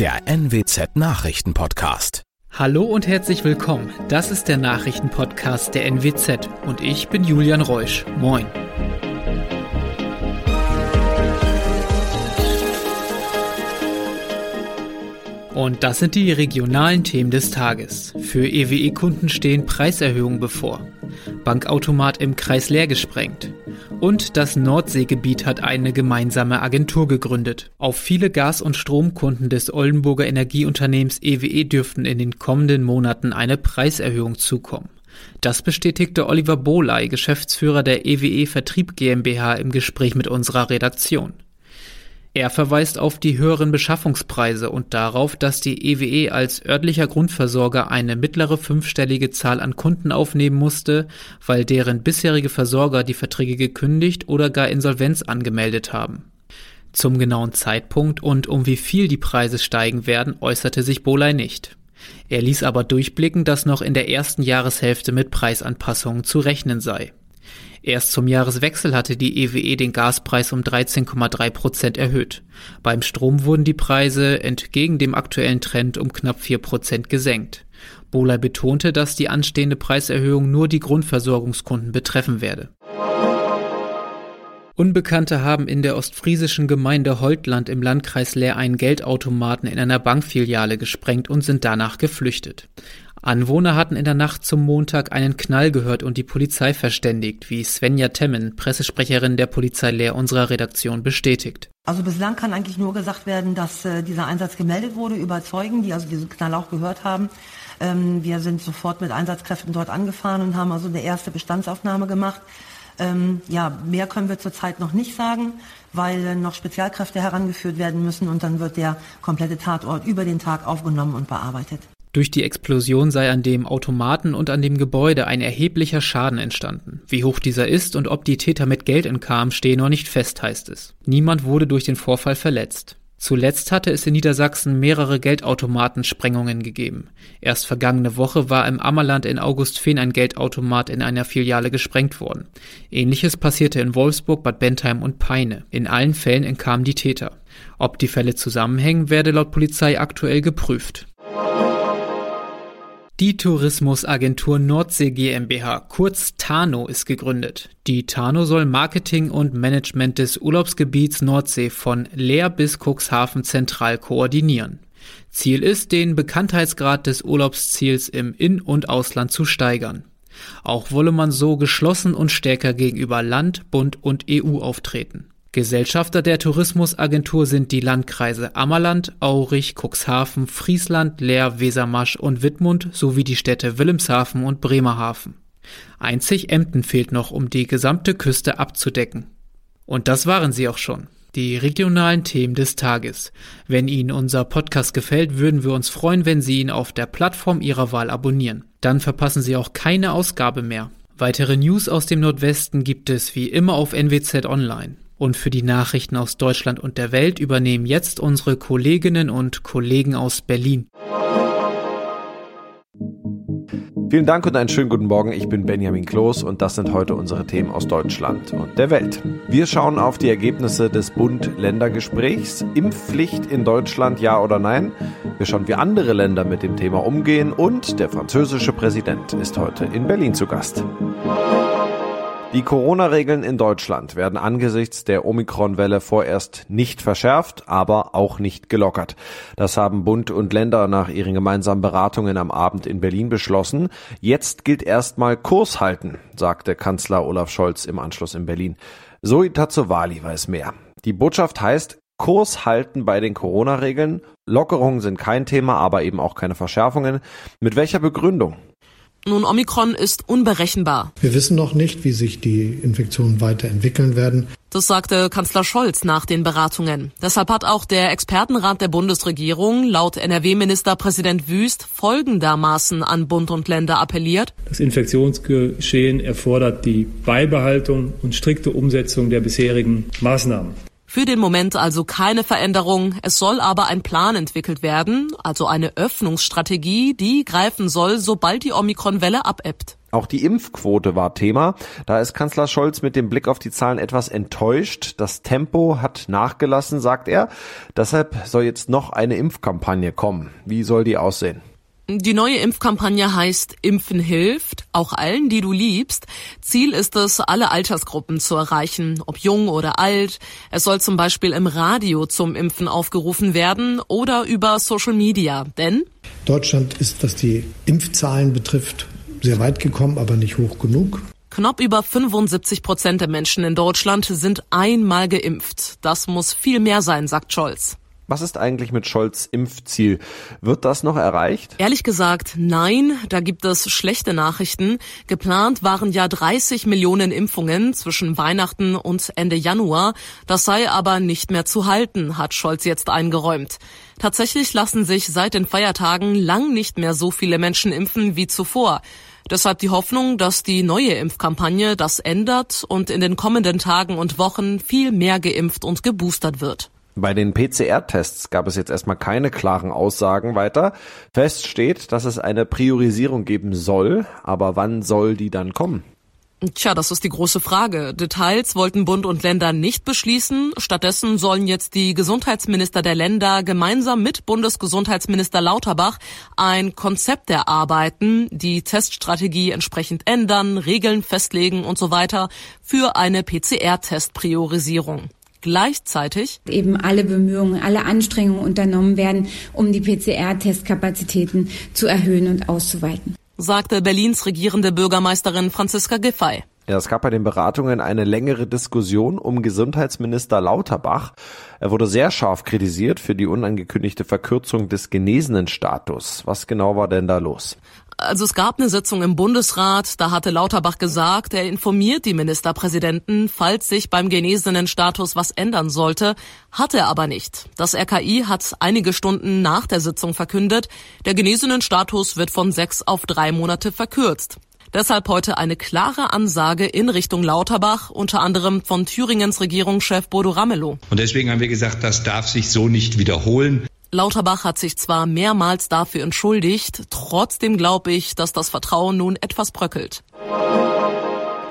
der NWZ Nachrichtenpodcast. Hallo und herzlich willkommen. Das ist der Nachrichtenpodcast der NWZ und ich bin Julian Reusch. Moin. Und das sind die regionalen Themen des Tages. Für EWE-Kunden stehen Preiserhöhungen bevor. Bankautomat im Kreis leer gesprengt. Und das Nordseegebiet hat eine gemeinsame Agentur gegründet. Auf viele Gas- und Stromkunden des Oldenburger Energieunternehmens EWE dürften in den kommenden Monaten eine Preiserhöhung zukommen. Das bestätigte Oliver Boley, Geschäftsführer der EWE Vertrieb GmbH, im Gespräch mit unserer Redaktion. Er verweist auf die höheren Beschaffungspreise und darauf, dass die EWE als örtlicher Grundversorger eine mittlere fünfstellige Zahl an Kunden aufnehmen musste, weil deren bisherige Versorger die Verträge gekündigt oder gar Insolvenz angemeldet haben. Zum genauen Zeitpunkt und um wie viel die Preise steigen werden, äußerte sich Boley nicht. Er ließ aber durchblicken, dass noch in der ersten Jahreshälfte mit Preisanpassungen zu rechnen sei. Erst zum Jahreswechsel hatte die EWE den Gaspreis um 13,3 Prozent erhöht. Beim Strom wurden die Preise entgegen dem aktuellen Trend um knapp 4 Prozent gesenkt. Bohler betonte, dass die anstehende Preiserhöhung nur die Grundversorgungskunden betreffen werde. Unbekannte haben in der ostfriesischen Gemeinde Holtland im Landkreis Leer einen Geldautomaten in einer Bankfiliale gesprengt und sind danach geflüchtet. Anwohner hatten in der Nacht zum Montag einen Knall gehört und die Polizei verständigt, wie Svenja Temmen, Pressesprecherin der Polizei Leer unserer Redaktion, bestätigt. Also bislang kann eigentlich nur gesagt werden, dass äh, dieser Einsatz gemeldet wurde über Zeugen, die also diesen Knall auch gehört haben. Ähm, wir sind sofort mit Einsatzkräften dort angefahren und haben also eine erste Bestandsaufnahme gemacht. Ähm, ja, mehr können wir zurzeit noch nicht sagen, weil noch Spezialkräfte herangeführt werden müssen und dann wird der komplette Tatort über den Tag aufgenommen und bearbeitet. Durch die Explosion sei an dem Automaten und an dem Gebäude ein erheblicher Schaden entstanden. Wie hoch dieser ist und ob die Täter mit Geld entkamen, stehe noch nicht fest, heißt es. Niemand wurde durch den Vorfall verletzt. Zuletzt hatte es in Niedersachsen mehrere Geldautomatensprengungen gegeben. Erst vergangene Woche war im Ammerland in Augustfehn ein Geldautomat in einer Filiale gesprengt worden. Ähnliches passierte in Wolfsburg, Bad Bentheim und Peine. In allen Fällen entkamen die Täter. Ob die Fälle zusammenhängen, werde laut Polizei aktuell geprüft. Die Tourismusagentur Nordsee GmbH, kurz Tano, ist gegründet. Die Tano soll Marketing und Management des Urlaubsgebiets Nordsee von Leer bis Cuxhaven zentral koordinieren. Ziel ist, den Bekanntheitsgrad des Urlaubsziels im In- und Ausland zu steigern. Auch wolle man so geschlossen und stärker gegenüber Land, Bund und EU auftreten. Gesellschafter der Tourismusagentur sind die Landkreise Ammerland, Aurich, Cuxhaven, Friesland, Leer, Wesermarsch und Wittmund sowie die Städte Wilhelmshaven und Bremerhaven. Einzig Emden fehlt noch, um die gesamte Küste abzudecken. Und das waren sie auch schon. Die regionalen Themen des Tages. Wenn Ihnen unser Podcast gefällt, würden wir uns freuen, wenn Sie ihn auf der Plattform Ihrer Wahl abonnieren. Dann verpassen Sie auch keine Ausgabe mehr. Weitere News aus dem Nordwesten gibt es wie immer auf NWZ Online. Und für die Nachrichten aus Deutschland und der Welt übernehmen jetzt unsere Kolleginnen und Kollegen aus Berlin. Vielen Dank und einen schönen guten Morgen. Ich bin Benjamin Kloß und das sind heute unsere Themen aus Deutschland und der Welt. Wir schauen auf die Ergebnisse des Bund-Länder-Gesprächs. Impfpflicht in Deutschland, ja oder nein? Wir schauen, wie andere Länder mit dem Thema umgehen und der französische Präsident ist heute in Berlin zu Gast. Die Corona-Regeln in Deutschland werden angesichts der Omikron-Welle vorerst nicht verschärft, aber auch nicht gelockert. Das haben Bund und Länder nach ihren gemeinsamen Beratungen am Abend in Berlin beschlossen. Jetzt gilt erstmal Kurs halten, sagte Kanzler Olaf Scholz im Anschluss in Berlin. Zoe Tazzovali weiß mehr. Die Botschaft heißt, Kurs halten bei den Corona-Regeln. Lockerungen sind kein Thema, aber eben auch keine Verschärfungen. Mit welcher Begründung? Nun, Omikron ist unberechenbar. Wir wissen noch nicht, wie sich die Infektionen weiterentwickeln werden. Das sagte Kanzler Scholz nach den Beratungen. Deshalb hat auch der Expertenrat der Bundesregierung laut NRW-Ministerpräsident Wüst folgendermaßen an Bund und Länder appelliert. Das Infektionsgeschehen erfordert die Beibehaltung und strikte Umsetzung der bisherigen Maßnahmen. Für den Moment also keine Veränderung. Es soll aber ein Plan entwickelt werden, also eine Öffnungsstrategie, die greifen soll, sobald die Omikron-Welle abebbt. Auch die Impfquote war Thema. Da ist Kanzler Scholz mit dem Blick auf die Zahlen etwas enttäuscht. Das Tempo hat nachgelassen, sagt er. Deshalb soll jetzt noch eine Impfkampagne kommen. Wie soll die aussehen? Die neue Impfkampagne heißt Impfen hilft, auch allen, die du liebst. Ziel ist es, alle Altersgruppen zu erreichen, ob jung oder alt. Es soll zum Beispiel im Radio zum Impfen aufgerufen werden oder über Social Media. Denn Deutschland ist, was die Impfzahlen betrifft, sehr weit gekommen, aber nicht hoch genug. Knapp über 75 Prozent der Menschen in Deutschland sind einmal geimpft. Das muss viel mehr sein, sagt Scholz. Was ist eigentlich mit Scholz Impfziel? Wird das noch erreicht? Ehrlich gesagt, nein, da gibt es schlechte Nachrichten. Geplant waren ja 30 Millionen Impfungen zwischen Weihnachten und Ende Januar. Das sei aber nicht mehr zu halten, hat Scholz jetzt eingeräumt. Tatsächlich lassen sich seit den Feiertagen lang nicht mehr so viele Menschen impfen wie zuvor. Deshalb die Hoffnung, dass die neue Impfkampagne das ändert und in den kommenden Tagen und Wochen viel mehr geimpft und geboostert wird. Bei den PCR-Tests gab es jetzt erstmal keine klaren Aussagen weiter. Fest steht, dass es eine Priorisierung geben soll, aber wann soll die dann kommen? Tja, das ist die große Frage. Details wollten Bund und Länder nicht beschließen. Stattdessen sollen jetzt die Gesundheitsminister der Länder gemeinsam mit Bundesgesundheitsminister Lauterbach ein Konzept erarbeiten, die Teststrategie entsprechend ändern, Regeln festlegen und so weiter für eine PCR-Testpriorisierung. Gleichzeitig eben alle Bemühungen, alle Anstrengungen unternommen werden, um die PCR-Testkapazitäten zu erhöhen und auszuweiten. Sagte Berlins regierende Bürgermeisterin Franziska Giffey. Ja, es gab bei den Beratungen eine längere Diskussion um Gesundheitsminister Lauterbach. Er wurde sehr scharf kritisiert für die unangekündigte Verkürzung des genesenen Status. Was genau war denn da los? Also es gab eine Sitzung im Bundesrat, da hatte Lauterbach gesagt, er informiert die Ministerpräsidenten, falls sich beim genesenen Status was ändern sollte, hat er aber nicht. Das RKI hat einige Stunden nach der Sitzung verkündet, der genesenen Status wird von sechs auf drei Monate verkürzt. Deshalb heute eine klare Ansage in Richtung Lauterbach, unter anderem von Thüringens Regierungschef Bodo Ramelow. Und deswegen haben wir gesagt, das darf sich so nicht wiederholen. Lauterbach hat sich zwar mehrmals dafür entschuldigt, trotzdem glaube ich, dass das Vertrauen nun etwas bröckelt.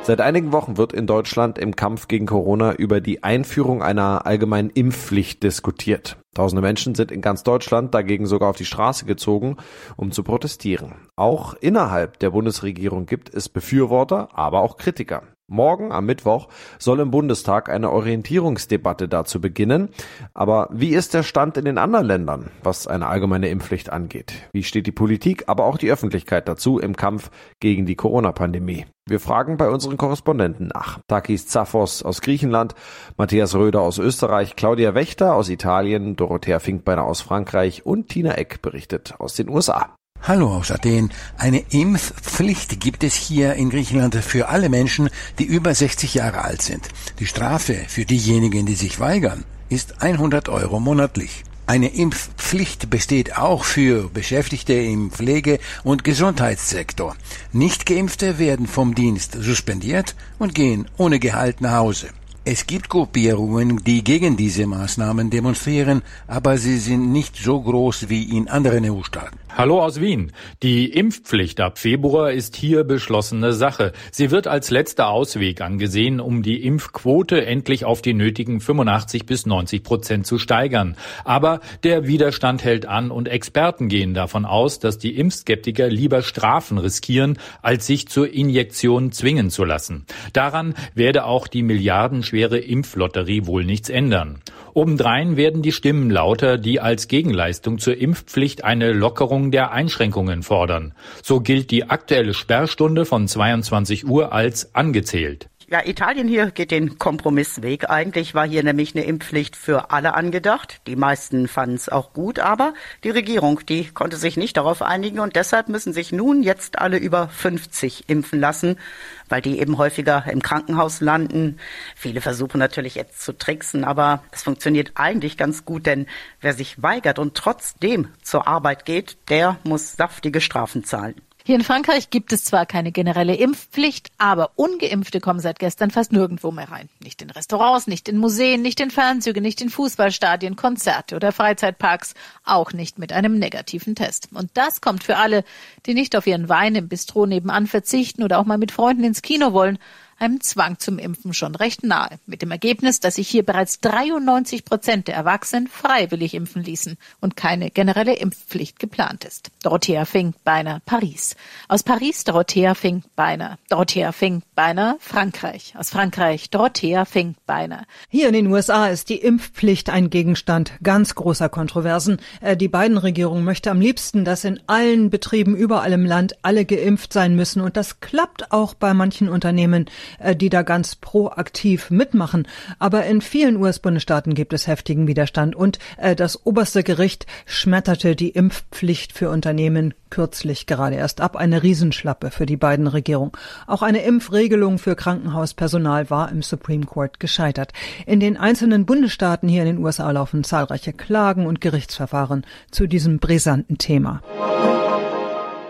Seit einigen Wochen wird in Deutschland im Kampf gegen Corona über die Einführung einer allgemeinen Impfpflicht diskutiert. Tausende Menschen sind in ganz Deutschland dagegen sogar auf die Straße gezogen, um zu protestieren. Auch innerhalb der Bundesregierung gibt es Befürworter, aber auch Kritiker. Morgen am Mittwoch soll im Bundestag eine Orientierungsdebatte dazu beginnen. Aber wie ist der Stand in den anderen Ländern, was eine allgemeine Impfpflicht angeht? Wie steht die Politik, aber auch die Öffentlichkeit dazu im Kampf gegen die Corona-Pandemie? Wir fragen bei unseren Korrespondenten nach. Takis Zaphos aus Griechenland, Matthias Röder aus Österreich, Claudia Wächter aus Italien, Dorothea Finkbeiner aus Frankreich und Tina Eck berichtet aus den USA. Hallo aus Athen. Eine Impfpflicht gibt es hier in Griechenland für alle Menschen, die über 60 Jahre alt sind. Die Strafe für diejenigen, die sich weigern, ist 100 Euro monatlich. Eine Impfpflicht besteht auch für Beschäftigte im Pflege- und Gesundheitssektor. Nichtgeimpfte werden vom Dienst suspendiert und gehen ohne Gehalt nach Hause. Es gibt Gruppierungen, die gegen diese Maßnahmen demonstrieren, aber sie sind nicht so groß wie in anderen EU-Staaten. Hallo aus Wien. Die Impfpflicht ab Februar ist hier beschlossene Sache. Sie wird als letzter Ausweg angesehen, um die Impfquote endlich auf die nötigen 85 bis 90 Prozent zu steigern. Aber der Widerstand hält an und Experten gehen davon aus, dass die Impfskeptiker lieber Strafen riskieren, als sich zur Injektion zwingen zu lassen. Daran werde auch die milliardenschwere Impflotterie wohl nichts ändern. Obendrein werden die Stimmen lauter, die als Gegenleistung zur Impfpflicht eine Lockerung der Einschränkungen fordern. So gilt die aktuelle Sperrstunde von 22 Uhr als angezählt. Ja, Italien hier geht den Kompromissweg. Eigentlich war hier nämlich eine Impfpflicht für alle angedacht. Die meisten fanden es auch gut, aber die Regierung, die konnte sich nicht darauf einigen und deshalb müssen sich nun jetzt alle über 50 impfen lassen, weil die eben häufiger im Krankenhaus landen. Viele versuchen natürlich jetzt zu tricksen, aber es funktioniert eigentlich ganz gut, denn wer sich weigert und trotzdem zur Arbeit geht, der muss saftige Strafen zahlen. Hier in Frankreich gibt es zwar keine generelle Impfpflicht, aber ungeimpfte kommen seit gestern fast nirgendwo mehr rein. Nicht in Restaurants, nicht in Museen, nicht in Fernzüge, nicht in Fußballstadien, Konzerte oder Freizeitparks, auch nicht mit einem negativen Test. Und das kommt für alle, die nicht auf ihren Wein im Bistro nebenan verzichten oder auch mal mit Freunden ins Kino wollen, einem Zwang zum Impfen schon recht nahe. Mit dem Ergebnis, dass sich hier bereits 93 Prozent der Erwachsenen freiwillig impfen ließen und keine generelle Impfpflicht geplant ist. Dorothea Fink-Beiner, Paris. Aus Paris Dorothea Fink-Beiner. Dorothea Fink-Beiner, Frankreich. Aus Frankreich Dorothea Fink-Beiner. Hier in den USA ist die Impfpflicht ein Gegenstand ganz großer Kontroversen. Äh, die beiden Regierungen möchte am liebsten, dass in allen Betrieben überall im Land alle geimpft sein müssen und das klappt auch bei manchen Unternehmen. Äh, die da ganz proaktiv mitmachen. Aber in vielen US-Bundesstaaten gibt es heftigen Widerstand und äh, das oberste Gericht schmetterte die Impfpflicht für Unternehmen kürzlich gerade erst ab. Eine Riesenschlappe für die beiden Regierungen. Auch eine Impfregelung für Krankenhauspersonal war im Supreme Court gescheitert. In den einzelnen Bundesstaaten hier in den USA laufen zahlreiche Klagen und Gerichtsverfahren zu diesem brisanten Thema.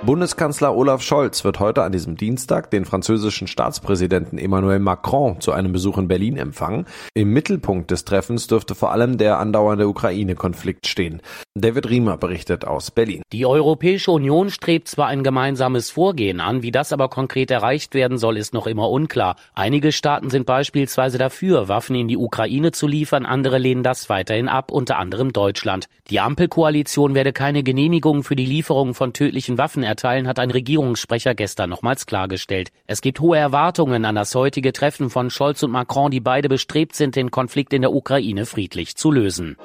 Bundeskanzler Olaf Scholz wird heute an diesem Dienstag den französischen Staatspräsidenten Emmanuel Macron zu einem Besuch in Berlin empfangen. Im Mittelpunkt des Treffens dürfte vor allem der andauernde Ukraine-Konflikt stehen. David Riemer berichtet aus Berlin. Die Europäische Union strebt zwar ein gemeinsames Vorgehen an, wie das aber konkret erreicht werden soll, ist noch immer unklar. Einige Staaten sind beispielsweise dafür, Waffen in die Ukraine zu liefern, andere lehnen das weiterhin ab, unter anderem Deutschland. Die Ampelkoalition werde keine Genehmigung für die Lieferung von tödlichen Waffen erteilen, hat ein Regierungssprecher gestern nochmals klargestellt. Es gibt hohe Erwartungen an das heutige Treffen von Scholz und Macron, die beide bestrebt sind, den Konflikt in der Ukraine friedlich zu lösen.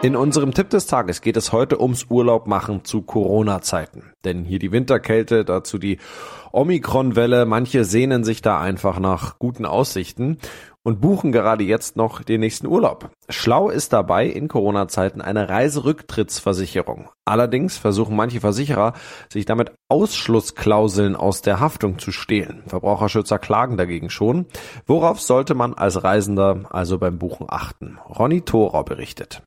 In unserem Tipp des Tages geht es heute ums Urlaubmachen zu Corona-Zeiten. Denn hier die Winterkälte, dazu die Omikron-Welle. Manche sehnen sich da einfach nach guten Aussichten und buchen gerade jetzt noch den nächsten Urlaub. Schlau ist dabei in Corona-Zeiten eine Reiserücktrittsversicherung. Allerdings versuchen manche Versicherer, sich damit Ausschlussklauseln aus der Haftung zu stehlen. Verbraucherschützer klagen dagegen schon. Worauf sollte man als Reisender also beim Buchen achten? Ronny Thorau berichtet.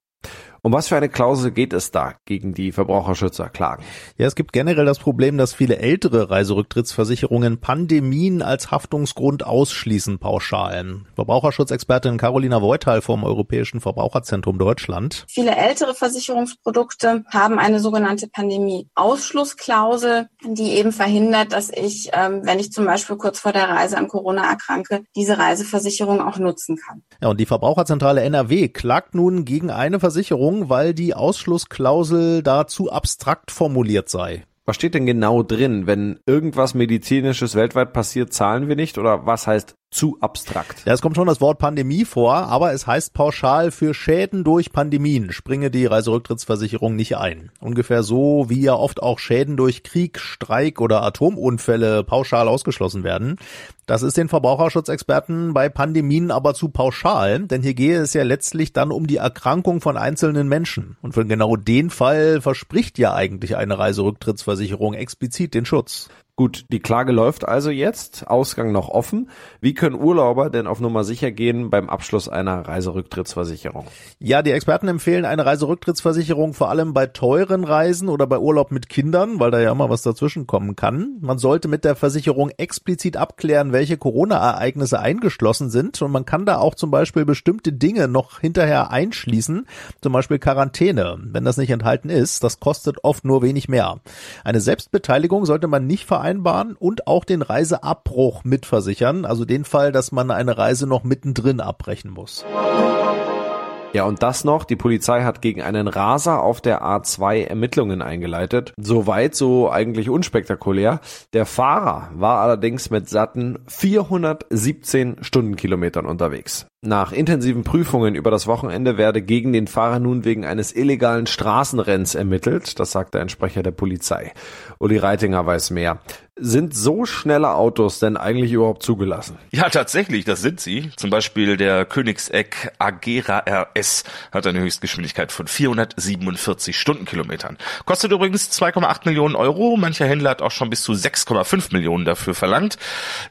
Um was für eine Klausel geht es da gegen die Verbraucherschützer klagen? Ja, es gibt generell das Problem, dass viele ältere Reiserücktrittsversicherungen Pandemien als Haftungsgrund ausschließen pauschal. Verbraucherschutzexpertin Carolina Voital vom Europäischen Verbraucherzentrum Deutschland. Viele ältere Versicherungsprodukte haben eine sogenannte Pandemie-Ausschlussklausel, die eben verhindert, dass ich, ähm, wenn ich zum Beispiel kurz vor der Reise an Corona erkranke, diese Reiseversicherung auch nutzen kann. Ja, und die Verbraucherzentrale NRW klagt nun gegen eine Versicherung, Änderung, weil die Ausschlussklausel da zu abstrakt formuliert sei. Was steht denn genau drin? Wenn irgendwas medizinisches weltweit passiert, zahlen wir nicht? Oder was heißt zu abstrakt. Ja, es kommt schon das Wort Pandemie vor, aber es heißt pauschal für Schäden durch Pandemien springe die Reiserücktrittsversicherung nicht ein. Ungefähr so, wie ja oft auch Schäden durch Krieg, Streik oder Atomunfälle pauschal ausgeschlossen werden. Das ist den Verbraucherschutzexperten bei Pandemien aber zu pauschal, denn hier gehe es ja letztlich dann um die Erkrankung von einzelnen Menschen. Und für genau den Fall verspricht ja eigentlich eine Reiserücktrittsversicherung explizit den Schutz. Gut, die Klage läuft also jetzt, Ausgang noch offen. Wie können Urlauber denn auf Nummer sicher gehen beim Abschluss einer Reiserücktrittsversicherung? Ja, die Experten empfehlen eine Reiserücktrittsversicherung vor allem bei teuren Reisen oder bei Urlaub mit Kindern, weil da ja immer was dazwischen kommen kann. Man sollte mit der Versicherung explizit abklären, welche Corona-Ereignisse eingeschlossen sind und man kann da auch zum Beispiel bestimmte Dinge noch hinterher einschließen, zum Beispiel Quarantäne. Wenn das nicht enthalten ist, das kostet oft nur wenig mehr. Eine Selbstbeteiligung sollte man nicht vereinbaren vereinbaren und auch den Reiseabbruch mitversichern, also den Fall, dass man eine Reise noch mittendrin abbrechen muss. Ja, und das noch, die Polizei hat gegen einen Raser auf der A2 Ermittlungen eingeleitet. Soweit so eigentlich unspektakulär. Der Fahrer war allerdings mit satten 417 Stundenkilometern unterwegs. Nach intensiven Prüfungen über das Wochenende werde gegen den Fahrer nun wegen eines illegalen Straßenrenns ermittelt, das sagte ein Sprecher der Polizei. Uli Reitinger weiß mehr. Sind so schnelle Autos denn eigentlich überhaupt zugelassen? Ja, tatsächlich, das sind sie. Zum Beispiel der Königseck Agera RS hat eine Höchstgeschwindigkeit von 447 Stundenkilometern. Kostet übrigens 2,8 Millionen Euro. Mancher Händler hat auch schon bis zu 6,5 Millionen dafür verlangt.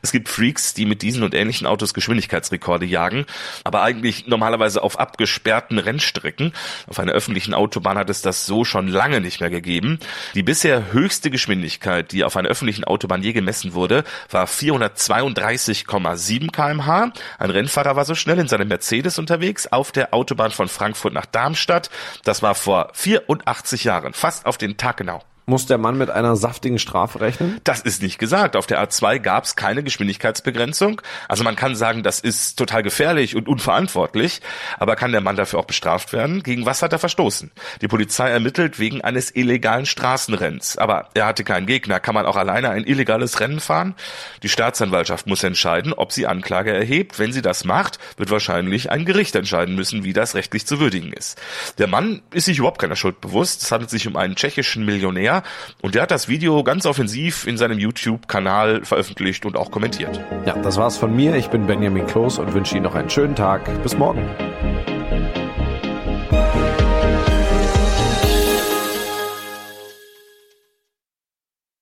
Es gibt Freaks, die mit diesen und ähnlichen Autos Geschwindigkeitsrekorde jagen, aber eigentlich normalerweise auf abgesperrten Rennstrecken. Auf einer öffentlichen Autobahn hat es das so schon lange nicht mehr gegeben. Die bisher höchste Geschwindigkeit, die auf einer öffentlichen Autobahn je gemessen wurde, war 432,7 kmh. Ein Rennfahrer war so schnell in seinem Mercedes unterwegs auf der Autobahn von Frankfurt nach Darmstadt. Das war vor 84 Jahren, fast auf den Tag genau. Muss der Mann mit einer saftigen Strafe rechnen? Das ist nicht gesagt. Auf der A2 gab es keine Geschwindigkeitsbegrenzung. Also man kann sagen, das ist total gefährlich und unverantwortlich. Aber kann der Mann dafür auch bestraft werden? Gegen was hat er verstoßen? Die Polizei ermittelt wegen eines illegalen Straßenrenns. Aber er hatte keinen Gegner. Kann man auch alleine ein illegales Rennen fahren? Die Staatsanwaltschaft muss entscheiden, ob sie Anklage erhebt. Wenn sie das macht, wird wahrscheinlich ein Gericht entscheiden müssen, wie das rechtlich zu würdigen ist. Der Mann ist sich überhaupt keiner Schuld bewusst. Es handelt sich um einen tschechischen Millionär und der hat das Video ganz offensiv in seinem YouTube-Kanal veröffentlicht und auch kommentiert. Ja, das war's von mir. Ich bin Benjamin Kloß und wünsche Ihnen noch einen schönen Tag. Bis morgen.